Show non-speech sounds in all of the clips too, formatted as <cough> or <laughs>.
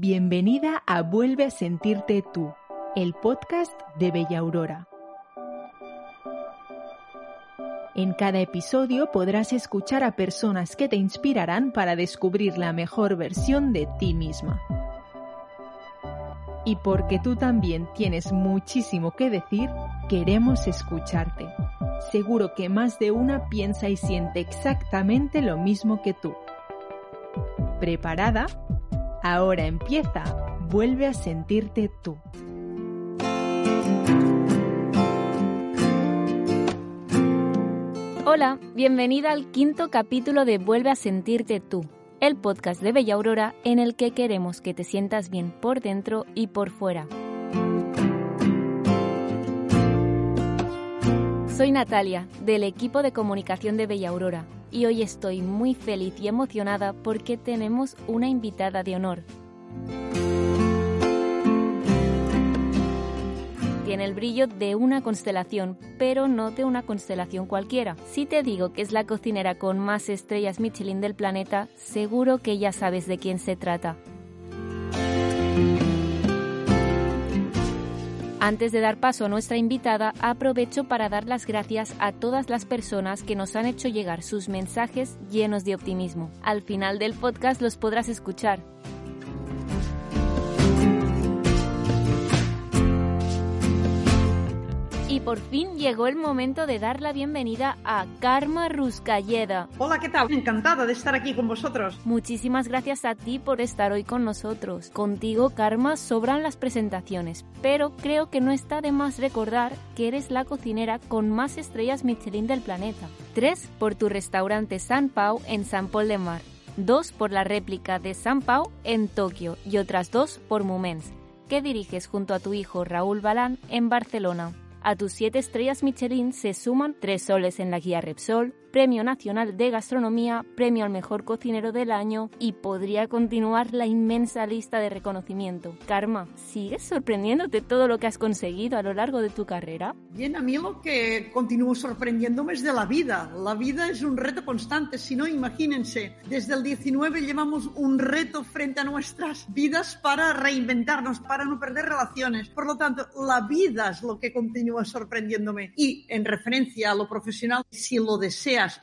Bienvenida a Vuelve a sentirte tú, el podcast de Bella Aurora. En cada episodio podrás escuchar a personas que te inspirarán para descubrir la mejor versión de ti misma. Y porque tú también tienes muchísimo que decir, queremos escucharte. Seguro que más de una piensa y siente exactamente lo mismo que tú. ¿Preparada? Ahora empieza. Vuelve a sentirte tú. Hola, bienvenida al quinto capítulo de Vuelve a sentirte tú, el podcast de Bella Aurora en el que queremos que te sientas bien por dentro y por fuera. Soy Natalia, del equipo de comunicación de Bella Aurora, y hoy estoy muy feliz y emocionada porque tenemos una invitada de honor. Tiene el brillo de una constelación, pero no de una constelación cualquiera. Si te digo que es la cocinera con más estrellas Michelin del planeta, seguro que ya sabes de quién se trata. Antes de dar paso a nuestra invitada, aprovecho para dar las gracias a todas las personas que nos han hecho llegar sus mensajes llenos de optimismo. Al final del podcast los podrás escuchar. Por fin llegó el momento de dar la bienvenida a Karma Ruscalleda. Hola, ¿qué tal? Encantada de estar aquí con vosotros. Muchísimas gracias a ti por estar hoy con nosotros. Contigo, Karma, sobran las presentaciones, pero creo que no está de más recordar que eres la cocinera con más estrellas Michelin del planeta. Tres por tu restaurante San Pau en San Paul de Mar. Dos por la réplica de San Pau en Tokio y otras dos por Moments, que diriges junto a tu hijo Raúl Balán en Barcelona. A tus siete estrellas Michelin se suman tres soles en la guía Repsol, Premio Nacional de Gastronomía, Premio al Mejor Cocinero del Año y podría continuar la inmensa lista de reconocimiento. Karma, ¿sigues sorprendiéndote todo lo que has conseguido a lo largo de tu carrera? Bien, a mí lo que continúo sorprendiéndome es de la vida. La vida es un reto constante, si no, imagínense, desde el 19 llevamos un reto frente a nuestras vidas para reinventarnos, para no perder relaciones. Por lo tanto, la vida es lo que continúa sorprendiéndome. Y en referencia a lo profesional, si lo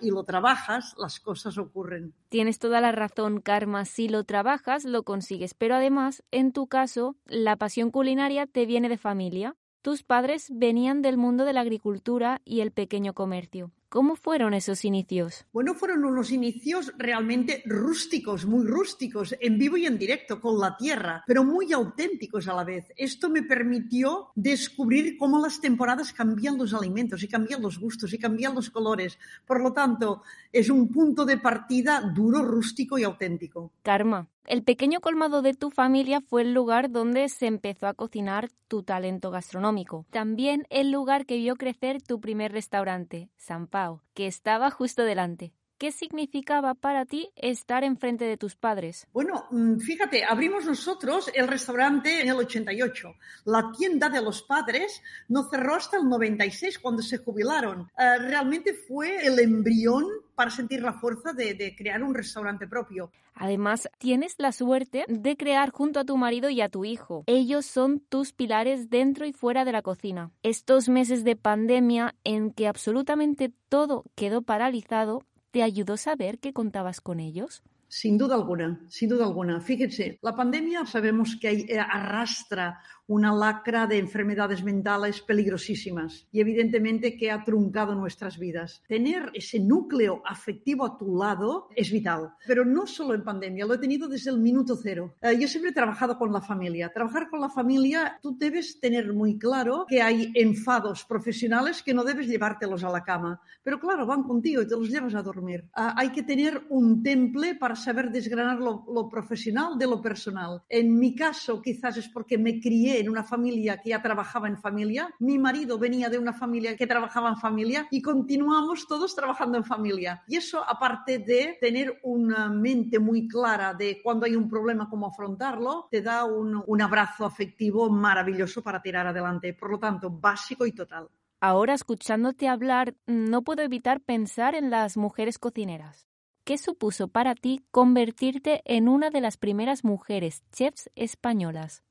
y lo trabajas, las cosas ocurren. Tienes toda la razón, Karma. Si lo trabajas, lo consigues. Pero además, en tu caso, la pasión culinaria te viene de familia. Tus padres venían del mundo de la agricultura y el pequeño comercio. ¿Cómo fueron esos inicios? Bueno, fueron unos inicios realmente rústicos, muy rústicos, en vivo y en directo, con la tierra, pero muy auténticos a la vez. Esto me permitió descubrir cómo las temporadas cambian los alimentos y cambian los gustos y cambian los colores. Por lo tanto, es un punto de partida duro, rústico y auténtico. Karma, el pequeño colmado de tu familia fue el lugar donde se empezó a cocinar tu talento gastronómico. También el lugar que vio crecer tu primer restaurante, San Pau, que estaba justo delante. ¿Qué significaba para ti estar enfrente de tus padres? Bueno, fíjate, abrimos nosotros el restaurante en el 88. La tienda de los padres no cerró hasta el 96 cuando se jubilaron. Uh, realmente fue el embrión para sentir la fuerza de, de, crear un restaurante propio. Además, tienes la suerte de crear junto a tu marido y a tu hijo. Ellos son tus pilares dentro y fuera de la cocina. Estos meses de pandemia en que absolutamente todo quedó paralizado, ¿Te ayudó saber que contabas con ellos? Sin duda alguna, sin duda alguna. Fíjense, la pandemia sabemos que arrastra una lacra de enfermedades mentales peligrosísimas y evidentemente que ha truncado nuestras vidas. Tener ese núcleo afectivo a tu lado es vital, pero no solo en pandemia, lo he tenido desde el minuto cero. Eh, yo siempre he trabajado con la familia. Trabajar con la familia, tú debes tener muy claro que hay enfados profesionales que no debes llevártelos a la cama, pero claro, van contigo y te los llevas a dormir. Uh, hay que tener un temple para saber desgranar lo, lo profesional de lo personal. En mi caso, quizás es porque me crié en una familia que ya trabajaba en familia, mi marido venía de una familia que trabajaba en familia y continuamos todos trabajando en familia. Y eso, aparte de tener una mente muy clara de cuando hay un problema, cómo afrontarlo, te da un, un abrazo afectivo maravilloso para tirar adelante. Por lo tanto, básico y total. Ahora, escuchándote hablar, no puedo evitar pensar en las mujeres cocineras. ¿qué supuso para ti convertirte en una de las primeras mujeres chefs españolas?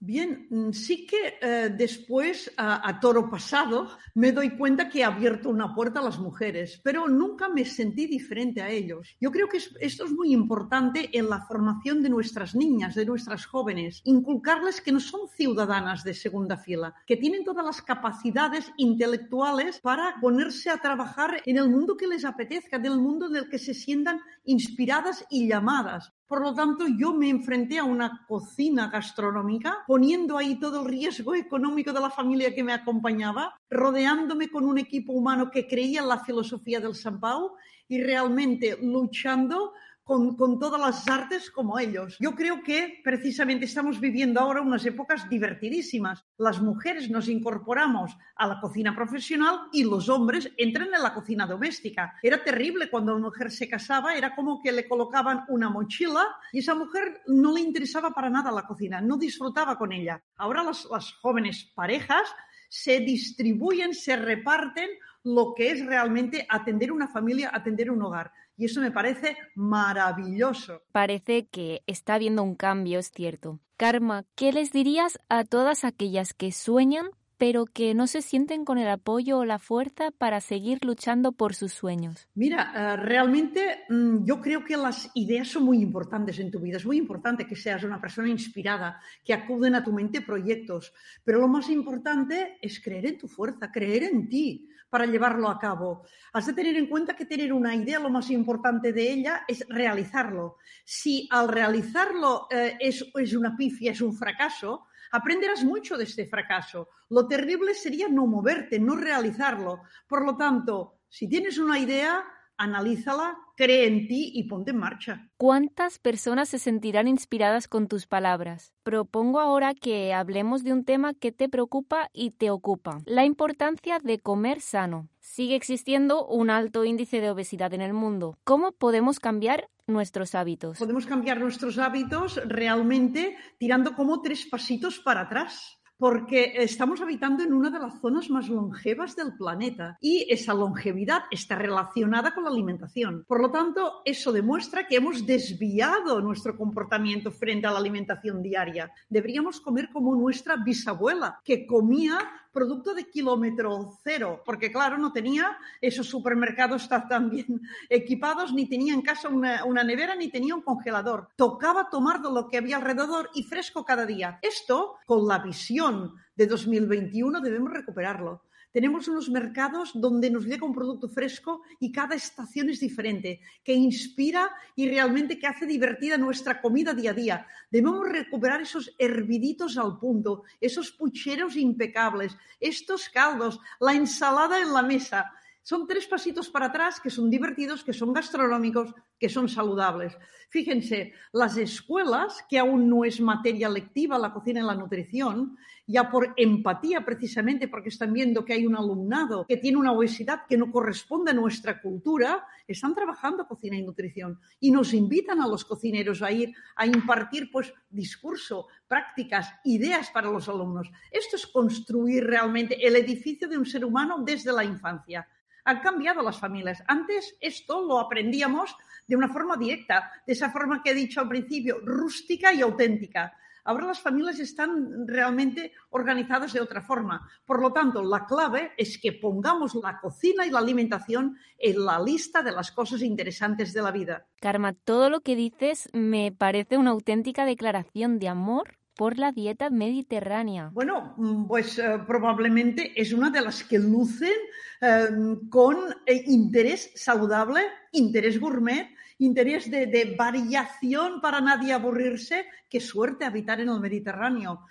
Bien, mm, sí que eh, después, a, toro pasado, me doy cuenta que he abierto una puerta a las mujeres, pero nunca me sentí diferente a ellos. Yo creo que esto es muy importante en la formación de nuestras niñas, de nuestras jóvenes, inculcarles que no son ciudadanas de segunda fila, que tienen todas las capacidades intelectuales para ponerse a trabajar en el mundo que les apetezca, en el mundo en el que se sientan inspiradas y llamadas. Por lo tanto, yo me enfrenté a una cocina gastronómica, poniendo ahí todo el riesgo económico de la familia que me acompañaba, rodeándome con un equipo humano que creía en la filosofía del San Pau y realmente luchando con, todas las artes como ellos. Yo creo que precisamente estamos viviendo ahora unas épocas divertidísimas. Las mujeres nos incorporamos a la cocina profesional y los hombres entran en la cocina doméstica. Era terrible cuando una mujer se casaba, era como que le colocaban una mochila y esa mujer no le interesaba para nada la cocina, no disfrutaba con ella. Ahora las, jóvenes parejas se distribuyen, se reparten lo que es realmente atender una familia, atender un hogar. Y eso me parece maravilloso. Parece que está habiendo un cambio, es cierto. Karma, ¿qué les dirías a todas aquellas que sueñan pero que no se sienten con el apoyo o la fuerza para seguir luchando por sus sueños? Mira, eh, realmente mm, yo creo que las ideas son muy importantes en tu vida. Es muy importante que seas una persona inspirada, que acuden a tu mente proyectos, pero lo más importante es creer en tu fuerza, creer en ti para llevarlo a cabo. Has de tener en cuenta que tener una idea, lo más importante de ella es realizarlo. Si al realizarlo eh, es, es una pifia, es un fracaso, aprenderás mucho de este fracaso. Lo terrible sería no moverte, no realizarlo. Por lo tanto, si tienes una idea, analízala, cree en ti y ponte en marcha. ¿Cuántas personas se sentirán inspiradas con tus palabras? Propongo ahora que hablemos de un tema que te preocupa y te ocupa, la importancia de comer sano. Sigue existiendo un alto índice de obesidad en el mundo. ¿Cómo podemos cambiar nuestros hábitos? Podemos cambiar nuestros hábitos realmente tirando como tres pasitos para atrás porque estamos habitando en una de las zonas más longevas del planeta y esa longevidad está relacionada con la alimentación. Por lo tanto, eso demuestra que hemos desviado nuestro comportamiento frente a la alimentación diaria. Deberíamos comer como nuestra bisabuela, que comía producto de kilómetro cero, porque claro, no tenía esos supermercados tan bien equipados, ni tenía en casa una, nevera, ni tenía un congelador. Tocaba tomar lo que había alrededor y fresco cada día. Esto, con la visión de 2021, debemos recuperarlo. Tenemos unos mercados donde nos llega un producto fresco y cada estación es diferente, que inspira y realmente que hace divertida nuestra comida día a día. Debemos recuperar esos herviditos al punto, esos pucheros impecables, estos caldos, la ensalada en la mesa. Son tres pasitos para atrás que son divertidos, que son gastronómicos, que son saludables. Fíjense, las escuelas, que aún no es materia lectiva la cocina y la nutrición, ya por empatía precisamente, porque están viendo que hay un alumnado que tiene una obesidad que no corresponde a nuestra cultura, están trabajando cocina y nutrición y nos invitan a los cocineros a ir a impartir pues discurso, prácticas, ideas para los alumnos. Esto es construir realmente el edificio de un ser humano desde la infancia han cambiado las familias. Antes esto lo aprendíamos de una forma directa, de esa forma que he dicho al principio, rústica y auténtica. Ahora las familias están realmente organizadas de otra forma. Por lo tanto, la clave es que pongamos la cocina y la alimentación en la lista de las cosas interesantes de la vida. Karma, todo lo que dices me parece una auténtica declaración de amor por la dieta mediterránea? Bueno, mm, pues eh, probablemente es una de las que lucen eh, con eh, interés saludable, interés gourmet, interés de, de, variación para nadie aburrirse. Qué suerte habitar en el Mediterráneo.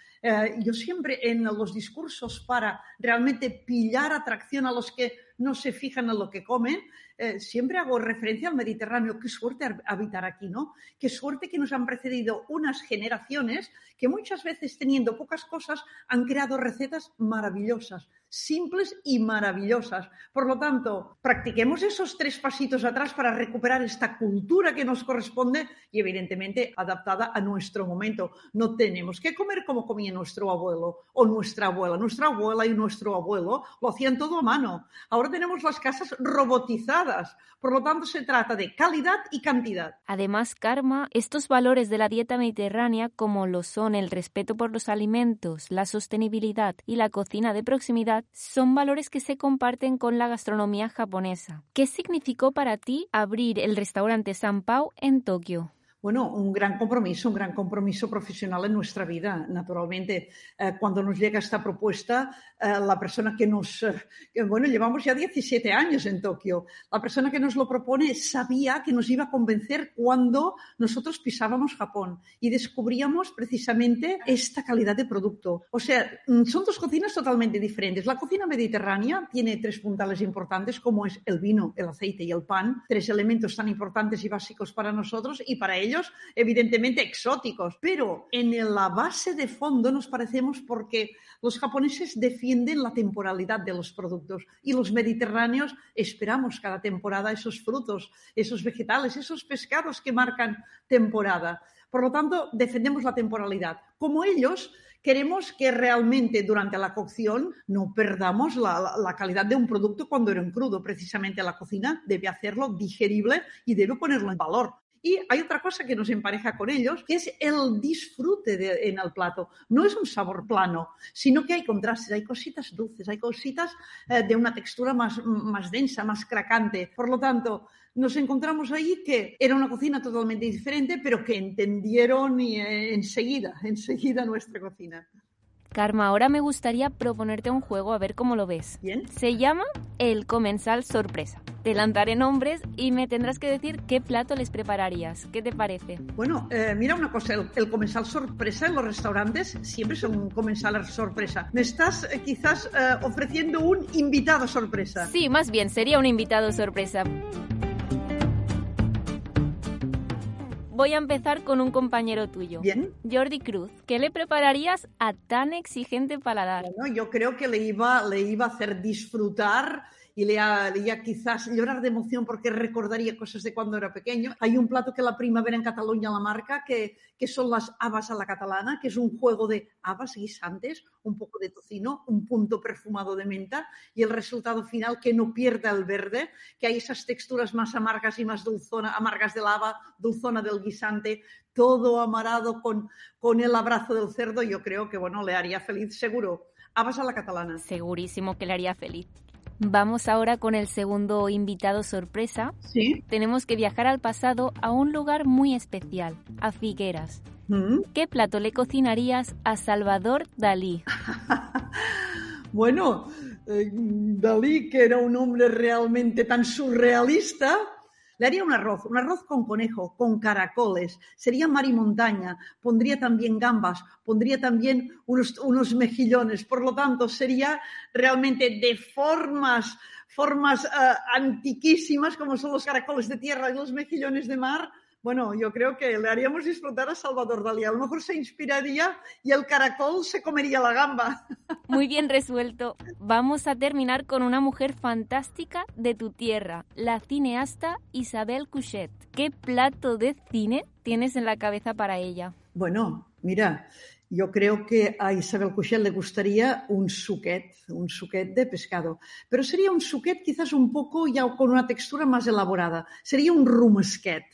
yo siempre en los discursos para realmente pillar atracción a los que no se fijan en lo que comen, eh, siempre hago referencia al Mediterráneo. Qué suerte habitar aquí, ¿no? Qué suerte que nos han precedido unas generaciones que muchas veces teniendo pocas cosas han creado recetas maravillosas, simples y maravillosas. Por lo tanto, practiquemos esos tres pasitos atrás para recuperar esta cultura que nos corresponde y evidentemente adaptada a nuestro momento. No tenemos que comer como comía nuestro abuelo o nuestra abuela. Nuestra abuela y nuestro abuelo lo hacían todo a mano. Ahora tenemos las casas robotizadas. Por lo tanto, se trata de calidad y cantidad. Además, Karma, estos valores de la dieta mediterránea, como lo son el respeto por los alimentos, la sostenibilidad y la cocina de proximidad, son valores que se comparten con la gastronomía japonesa. ¿Qué significó para ti abrir el restaurante San Pau en Tokio? Bueno, un gran compromiso, un gran compromiso profesional en nuestra vida. Naturalmente, eh, cuando nos llega esta propuesta, eh, la persona que nos, eh, bueno, llevamos ya 17 años en Tokio, la persona que nos lo propone sabía que nos iba a convencer cuando nosotros pisábamos Japón y descubríamos precisamente esta calidad de producto. O sea, mm, son dos cocinas totalmente diferentes. La cocina mediterránea tiene tres puntales importantes como es el vino, el aceite y el pan, tres elementos tan importantes y básicos para nosotros y para ellos evidentemente exóticos, pero en la base de fondo nos parecemos porque los japoneses defienden la temporalidad de los productos y los mediterráneos esperamos cada temporada esos frutos, esos vegetales, esos pescados que marcan temporada. Por lo tanto, defendemos la temporalidad. Como ellos, queremos que realmente durante la cocción no perdamos la, calidad de un producto cuando era en crudo. Precisamente la cocina debe hacerlo digerible y debe ponerlo en valor. Y hay otra cosa que nos empareja con ellos, que es el disfrute en el plato. No es un sabor plano, sino que hay contrastes, hay cositas dulces, hay cositas eh, de una textura más, más densa, más cracante. Por lo tanto, nos encontramos ahí que era una cocina totalmente diferente, pero que entendieron y, eh, enseguida, <laughs> enseguida nuestra cocina. Karma, ahora me gustaría proponerte un juego a ver cómo lo ves. Bien. Se llama El Comensal Sorpresa. Te lanzaré nombres y me tendrás que decir qué plato les prepararías. ¿Qué te parece? Bueno, eh, mira una cosa, el, comensal sorpresa en los restaurantes siempre son un comensal sorpresa. Me estás eh, quizás eh, ofreciendo un invitado sorpresa. Sí, más bien, sería un invitado sorpresa. Voy a empezar con un compañero tuyo. Bien. Jordi Cruz. ¿Qué le prepararías a tan exigente paladar? Bueno, yo creo que le iba, le iba a hacer disfrutar y le haría quizás llorar de emoción porque recordaría cosas de cuando era pequeño. Hay un plato que la primavera en Cataluña la marca, que, que son las habas a la catalana, que es un juego de habas guisantes, un poco de tocino, un punto perfumado de menta y el resultado final que no pierda el verde, que hay esas texturas más amargas y más dulzona, amargas del haba, dulzona del guisante, todo amarado con, con el abrazo del cerdo, yo creo que bueno, le haría feliz seguro. Habas a la catalana. Segurísimo que le haría feliz. Vamos ahora con el segundo invitado sorpresa. Sí. Tenemos que viajar al pasado a un lugar muy especial, a Figueras. ¿Mm? ¿Qué plato le cocinarías a Salvador Dalí? <laughs> bueno, eh, Dalí, que era un hombre realmente tan surrealista, le haría un arroz, un arroz con conejo, con caracoles, sería mar y montaña, pondría también gambas, pondría también unos, unos mejillones, por lo tanto sería realmente de formas, formas uh, antiquísimas como son los caracoles de tierra y los mejillones de mar, bueno, yo creo que le haríamos disfrutar a Salvador Dalí. A lo mejor se inspiraría y el caracol se comería la gamba. <laughs> Muy bien resuelto. Vamos a terminar con una mujer fantástica de tu tierra, la cineasta Isabel Couchet. ¿Qué plato de cine tienes en la cabeza para ella? Bueno, mira, yo creo que a Isabel Couchet le gustaría un suquet, un suquet de pescado. Pero sería un suquet quizás un poco ya con una textura más elaborada. Sería un rumesquet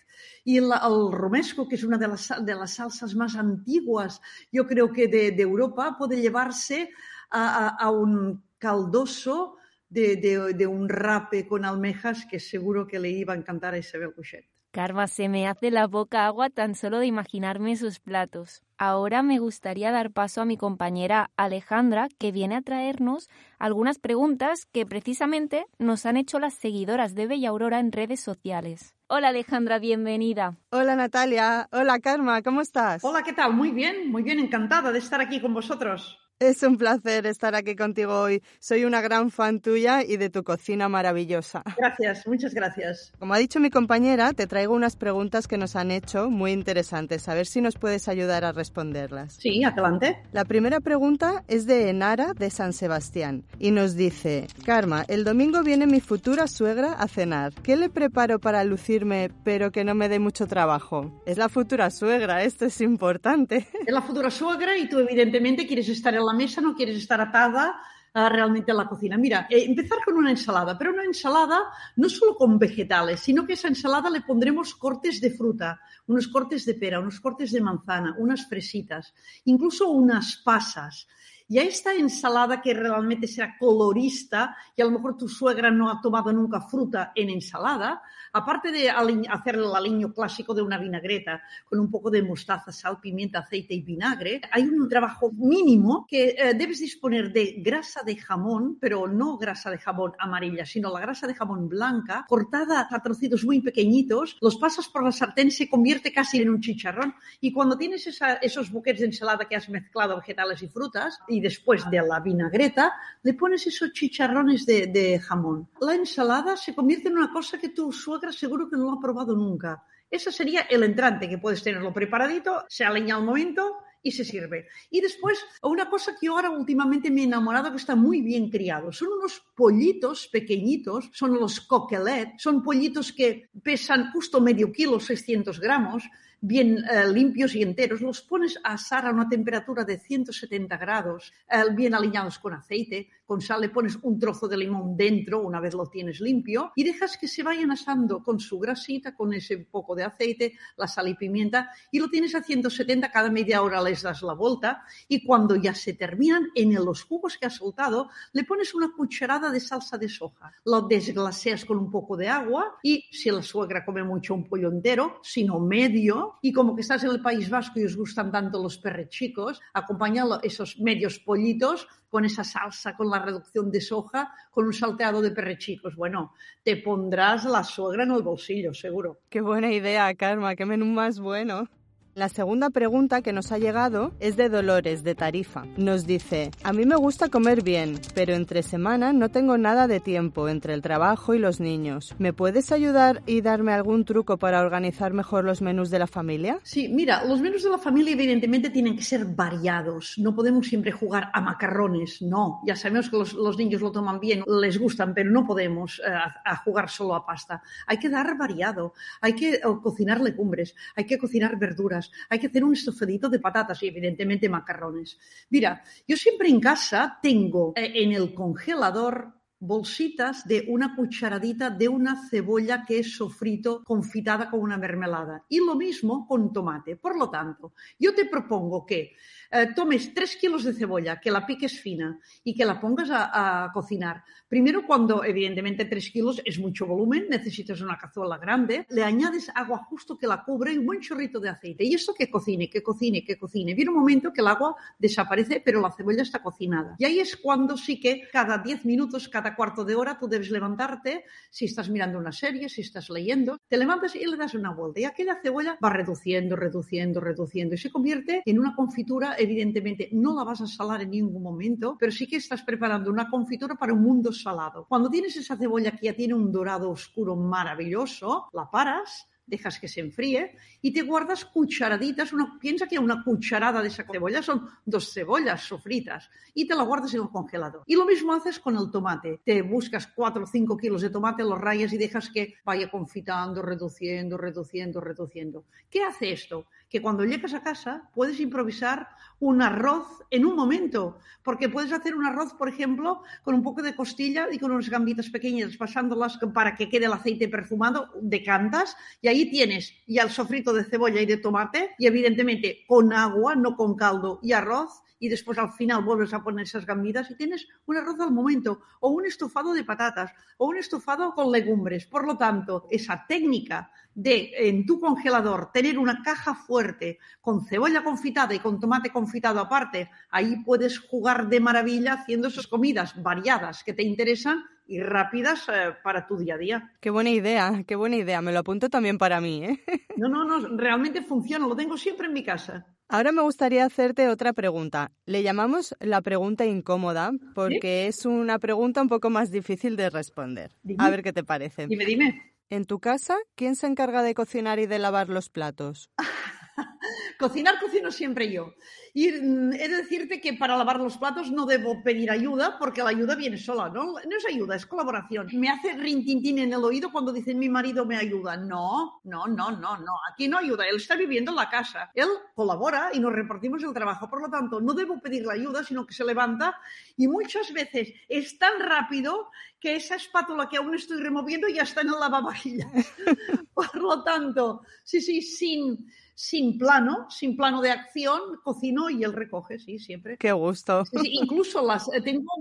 y el, romesco, que es una de las, de las salsas más antiguas, yo creo que de, Europa, puede llevarse a, un caldoso de, de, un rape con almejas que seguro que le iba a encantar a Isabel Couchet. Karma, se me hace la boca agua tan solo de imaginarme sus platos. Ahora me gustaría dar paso a mi compañera Alejandra, que viene a traernos algunas preguntas que precisamente nos han hecho las seguidoras de Bella Aurora en redes sociales. Hola Alejandra, bienvenida. Hola Natalia, hola Karma, ¿cómo estás? Hola, ¿qué tal? Muy bien, muy bien, encantada de estar aquí con vosotros. Es un placer estar aquí contigo hoy. Soy una gran fan tuya y de tu cocina maravillosa. Gracias, muchas gracias. Como ha dicho mi compañera, te traigo unas preguntas que nos han hecho muy interesantes. A ver si nos puedes ayudar a responderlas. Sí, adelante. La primera pregunta es de Enara de San Sebastián y nos dice, Karma, el domingo viene mi futura suegra a cenar. ¿Qué le preparo para lucirme pero que no me dé mucho trabajo? Es la futura suegra, esto es importante. Es la futura suegra y tú evidentemente quieres estar en la mesa, no quieres estar atada uh, realmente la cocina. Mira, eh, empezar con una ensalada, pero una ensalada no solo con vegetales, sino que esa ensalada le pondremos cortes de fruta, unos cortes de pera, unos cortes de manzana, unas fresitas, incluso unas pasas. Y a esta ensalada que realmente será colorista, y a lo mejor tu suegra no ha tomado nunca fruta en ensalada, aparte de hacer el aliño clásico de una vinagreta con un poco de mostaza, sal, pimienta, aceite y vinagre, hay un trabajo mínimo que eh, debes disponer de grasa de jamón, pero no grasa de jamón amarilla, sino la grasa de jamón blanca, cortada a trocitos muy pequeñitos, los pasas por la sartén, se convierte casi en un chicharrón. Y cuando tienes esos buquetes de ensalada que has mezclado vegetales y frutas y después de la vinagreta, le pones esos chicharrones de, de jamón. La ensalada se convierte en una cosa que tu suegra seguro que no lo ha probado nunca. Ese sería el entrante, que puedes tenerlo preparadito, se aleña al momento y se sirve. Y después, una cosa que ahora últimamente me he enamorado, que está muy bien criado, son unos pollitos pequeñitos, son los coquelet, son pollitos que pesan justo medio kilo, 600 gramos, bien eh, limpios y enteros, los pones a asar a una temperatura de 170 grados, eh, bien alineados con aceite, con sal, le pones un trozo de limón dentro una vez lo tienes limpio y dejas que se vayan asando con su grasita, con ese poco de aceite, la sal y pimienta y lo tienes a 170, cada media hora les das la vuelta y cuando ya se terminan, en los jugos que has soltado, le pones una cucharada de salsa de soja, lo desglaseas con un poco de agua y si la suegra come mucho un pollo entero, sino medio, y como que estás en el País Vasco y os gustan tanto los perrechicos, acompañalo esos medios pollitos con esa salsa, con la reducción de soja, con un salteado de perrechicos. Bueno, te pondrás la suegra en el bolsillo, seguro. Qué buena idea, Karma, qué menú más bueno. La segunda pregunta que nos ha llegado es de Dolores, de Tarifa. Nos dice, a mí me gusta comer bien, pero entre semana no tengo nada de tiempo entre el trabajo y los niños. ¿Me puedes ayudar y darme algún truco para organizar mejor los menús de la familia? Sí, mira, los menús de la familia evidentemente tienen que ser variados. No podemos siempre jugar a macarrones, no. Ya sabemos que los, niños lo toman bien, les gustan, pero no podemos eh, a jugar solo a pasta. Hay que dar variado, hay que cocinar legumbres, hay que cocinar verduras hay que hacer un estofadito de patatas y evidentemente macarrones. Mira, yo siempre en casa tengo eh, en el congelador bolsitas de una cucharadita de una cebolla que es sofrito confitada con una mermelada. Y lo mismo con tomate. Por lo tanto, yo te propongo que eh, tomes tres kilos de cebolla, que la piques fina y que la pongas a, cocinar. Primero, cuando evidentemente tres kilos es mucho volumen, necesitas una cazuela grande, le añades agua justo que la cubre y un buen chorrito de aceite. Y esto que cocine, que cocine, que cocine. Viene un momento que el agua desaparece, pero la cebolla está cocinada. Y ahí es cuando sí que cada diez minutos, cada cuarto de hora, tú debes levantarte, si estás mirando una serie, si estás leyendo, te levantas y le das una vuelta. Y aquella cebolla va reduciendo, reduciendo, reduciendo y se convierte en una confitura evidentemente no la vas a salar en ningún momento, pero sí que estás preparando una confitura para un mundo salado. Cuando tienes esa cebolla que ya tiene un dorado oscuro maravilloso, la paras, dejas que se enfríe y te guardas cucharaditas, una, piensa que una cucharada de esa cebolla son dos cebollas sofritas y te la guardas en el congelador. Y lo mismo haces con el tomate. Te buscas 4 o 5 kilos de tomate, los rayas y dejas que vaya confitando, reduciendo, reduciendo, reduciendo. ¿Qué hace esto? Que cuando llegas a casa puedes improvisar un arroz en un momento, porque puedes hacer un arroz, por ejemplo, con un poco de costilla y con unas gambitas pequeñas, pasándolas para que quede el aceite perfumado, decantas y ahí tienes ya el sofrito de cebolla y de tomate y evidentemente con agua, no con caldo y arroz y después al final vuelves a poner esas gambitas y tienes un arroz al momento o un estofado de patatas o un estofado con legumbres. Por lo tanto, esa técnica de en tu congelador tener una caja fuerte con cebolla confitada y con tomate confitado aparte, ahí puedes jugar de maravilla haciendo esas comidas variadas que te interesan y rápidas eh, para tu día a día. Qué buena idea, qué buena idea. Me lo apunto también para mí. ¿eh? <laughs> No, no, no, realmente funciona, lo tengo siempre en mi casa. Ahora me gustaría hacerte otra pregunta. Le llamamos la pregunta incómoda porque es una pregunta un poco más difícil de responder. A ver qué te parece. Dime, dime. En tu casa, ¿quién se encarga de cocinar y de lavar los platos? <laughs> <laughs> Cocinar, cocino siempre yo. Y mm, he de decirte que para lavar los platos no debo pedir ayuda porque la ayuda viene sola, ¿no? No es ayuda, es colaboración. Me hace rintintín en el oído cuando dicen mi marido me ayuda. No, no, no, no, no. Aquí no ayuda. Él está viviendo en la casa. Él colabora y nos repartimos el trabajo. Por lo tanto, no debo pedir la ayuda, sino que se levanta y muchas veces es tan rápido que esa espátula que aún estoy removiendo ya está en el lavavajillas. <laughs> Por lo tanto, sí, sí, sin sin plano, sin plano de acción, cocino y él recoge, sí, siempre. Qué gusto. incluso las eh, tengo,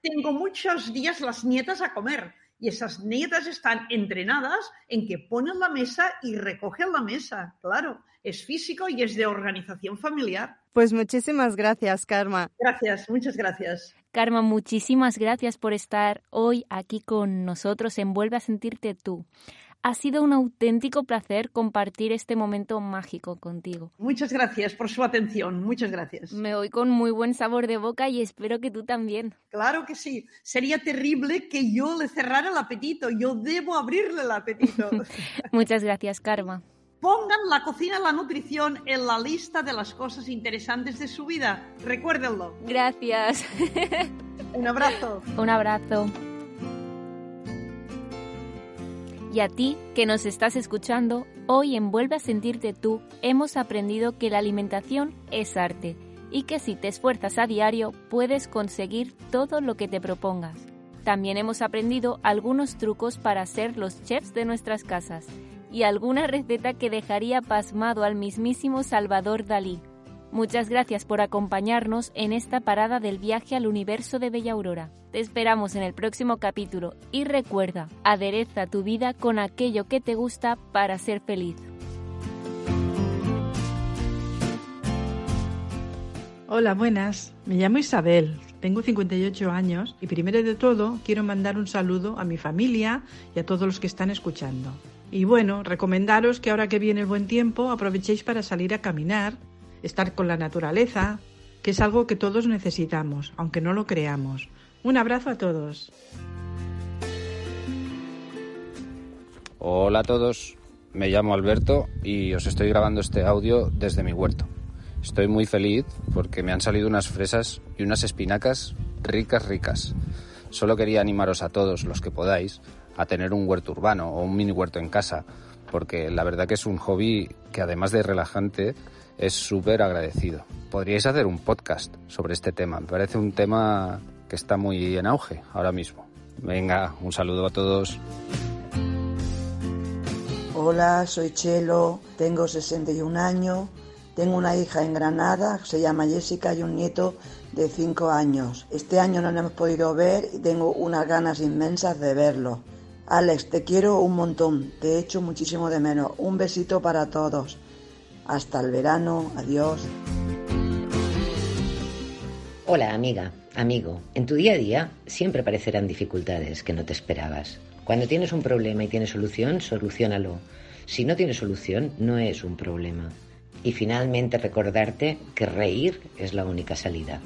tengo muchos días las nietas a comer y esas nietas están entrenadas en que ponen la mesa y recogen la mesa. Claro, es físico y es de organización familiar. Pues muchísimas gracias, Karma. Gracias, muchas gracias. Karma, muchísimas gracias por estar hoy aquí con nosotros en Vuelve a sentirte tú. Ha sido un auténtico placer compartir este momento mágico contigo. Muchas gracias por su atención, muchas gracias. Me voy con muy buen sabor de boca y espero que tú también. Claro que sí. Sería terrible que yo le cerrara el apetito. Yo debo abrirle el apetito. <laughs> muchas gracias, Karma. Pongan la cocina y la nutrición en la lista de las cosas interesantes de su vida. Recuérdenlo. Gracias. Un abrazo. Un abrazo. Y a ti, que nos estás escuchando, hoy en Vuelve a sentirte tú, hemos aprendido que la alimentación es arte y que si te esfuerzas a diario puedes conseguir todo lo que te propongas. También hemos aprendido algunos trucos para ser los chefs de nuestras casas y alguna receta que dejaría pasmado al mismísimo Salvador Dalí. Muchas gracias por acompañarnos en esta parada del viaje al universo de Bella Aurora. Te esperamos en el próximo capítulo y recuerda, adereza tu vida con aquello que te gusta para ser feliz. Hola, buenas. Me llamo Isabel, tengo 58 años y primero de todo quiero mandar un saludo a mi familia y a todos los que están escuchando. Y bueno, recomendaros que ahora que viene el buen tiempo aprovechéis para salir a caminar estar con la naturaleza, que es algo que todos necesitamos, aunque no lo creamos. Un abrazo a todos. Hola a todos, me llamo Alberto y os estoy grabando este audio desde mi huerto. Estoy muy feliz porque me han salido unas fresas y unas espinacas ricas, ricas. Solo quería animaros a todos los que podáis a tener un huerto urbano o un mini huerto en casa, porque la verdad que es un hobby que además de relajante es súper agradecido. Podríais hacer un podcast sobre este tema. Me parece un tema que está muy en auge ahora mismo. Venga, un saludo a todos. Hola, soy Chelo, tengo 61 años, tengo una hija en Granada, se llama Jessica, y un nieto de 5 años. Este año no lo hemos podido ver y tengo unas ganas inmensas de verlo. Alex, te quiero un montón, te echo muchísimo de menos. Un besito para todos. Hasta el verano, adiós. Hola amiga, amigo. En tu día a día siempre aparecerán dificultades que no te esperabas. Cuando tienes un problema y tienes solución, solucionalo. Si no tienes solución, no es un problema. Y finalmente recordarte que reír es la única salida.